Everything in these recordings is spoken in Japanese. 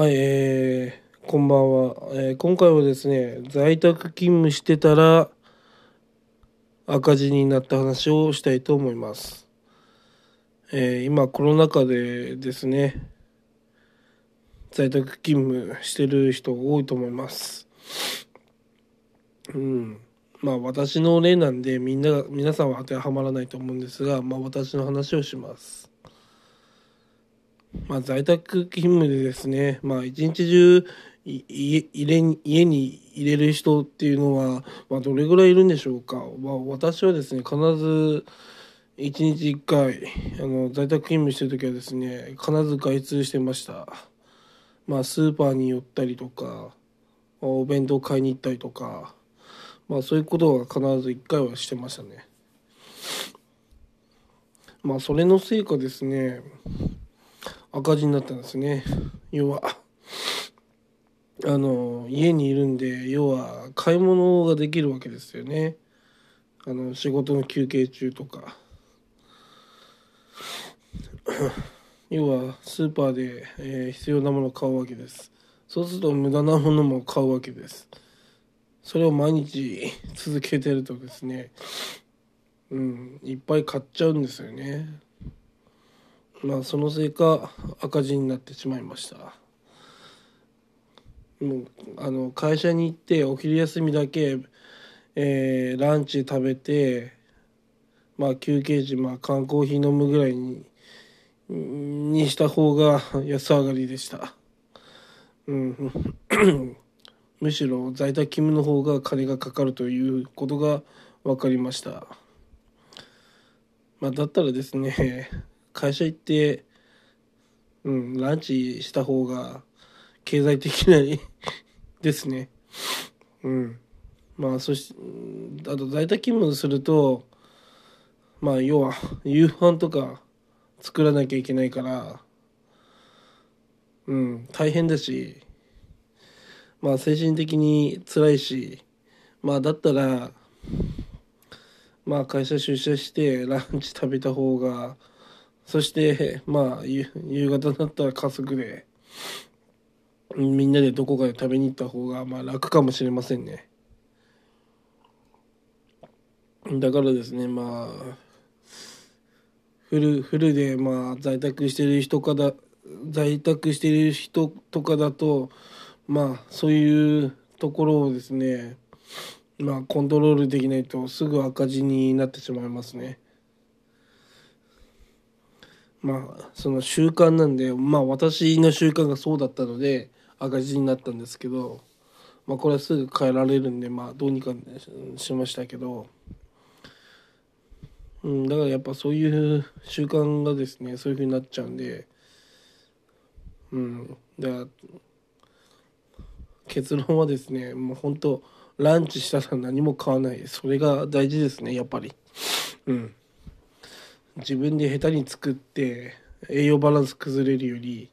はい、えー、こんばんは、えー今回はですね、在宅勤務してたら赤字になった話をしたいと思います。えー今コロナ禍でですね、在宅勤務してる人多いと思います。うん。まあ私の例なんでみんなが、皆さんは当てはまらないと思うんですが、まあ私の話をします。まあ、在宅勤務でですね、まあ、一日中い家入れ家に入れる人っていうのは、まあ、どれぐらいいるんでしょうか、まあ、私はですね必ず一日一回あの在宅勤務してる時はですね必ず外出してました、まあ、スーパーに寄ったりとかお弁当買いに行ったりとか、まあ、そういうことは必ず一回はしてましたね。まあそれのせいかですね赤字になったんですね。要はあの家にいるんで要は買い物ができるわけですよね。あの仕事の休憩中とか。要はスーパーで、えー必要なものを買うわけです。そうすると無駄なものも買うわけです。それを毎日続けてるとですねうんいっぱい買っちゃうんですよね。まあそのせいか赤字になってしまいました。もうあの会社に行ってお昼休みだけ、えーランチ食べてまあ休憩時まあ缶コーヒー飲むぐらいににした方が安上がりでした。うん。むしろ在宅勤務の方が金がかかるということが分かりました。まあだったらですね会社行って、うん、ランチした方が経済的な ですね。うん。まあ、そし、うんあと在宅勤務すると、まあ、要は、夕飯とか作らなきゃいけないから、うん、大変だし、まあ、精神的に辛いし、まあ、だったら、まあ、会社出社してランチ食べた方が、そして、まあ、夕方になったら家族で、みんなでどこかで食べに行った方が、まあ、楽かもしれませんね。だからですね、まあ、フル、フルで、まあ、在宅してる人かだ、在宅してる人とかだと、まあ、そういうところをですね、まあ、コントロールできないとすぐ赤字になってしまいますね。まあその習慣なんでまあ私の習慣がそうだったので赤字になったんですけどまあこれはすぐ変えられるんでまあどうにかしましたけど、うん、だからやっぱそういう習慣がですねそういうふうになっちゃうんでうんだから結論はですねもう本当ランチしたら何も買わない。それが大事ですねやっぱり。うん。自分で下手に作って栄養バランス崩れるより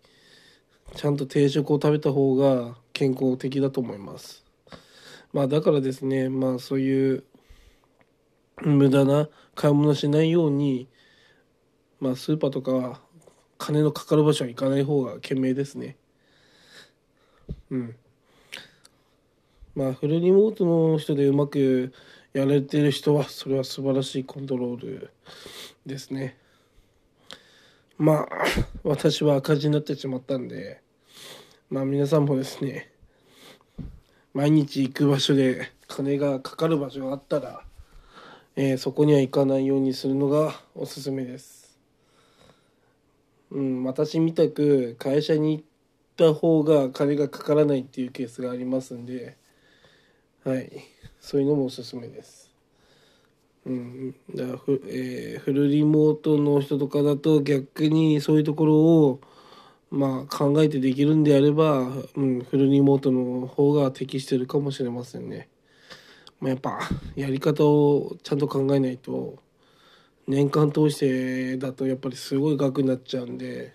ちゃんと定食を食べた方が健康的だと思います。まあだからですねまあそういう無駄な買い物しないようにまあスーパーとか金のかかる場所は行かない方が賢明ですね。うん。まあフルリモートの人でうまくやれてる人はそれは素晴らしいコントロール。ですね。まあ 私は赤字になってしまったんでまあ皆さんもですね毎日行く場所で金がかかる場所があったら、えーそこには行かないようにするのがおすすめです。うん私みたく会社に行った方が金がかからないっていうケースがありますんではいそういうのもおすすめです。うん、だからフ,、えーフルリモートの人とかだと逆にそういうところを、まあ、考えてできるんであれば、うん、フルリモートの方が適してるかもしれませんね。まあ、やっぱやり方をちゃんと考えないと年間通してだとやっぱりすごい額になっちゃうんで、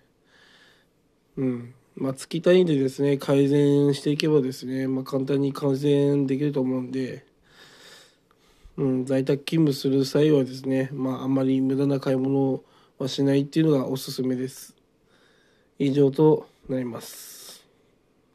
うんまあ、月単位でですね改善していけばですね、まあ、簡単に改善できると思うんで。うん、在宅勤務する際はですね、まあ、あんまり無駄な買い物はしないっていうのがおすすめです。以上となります。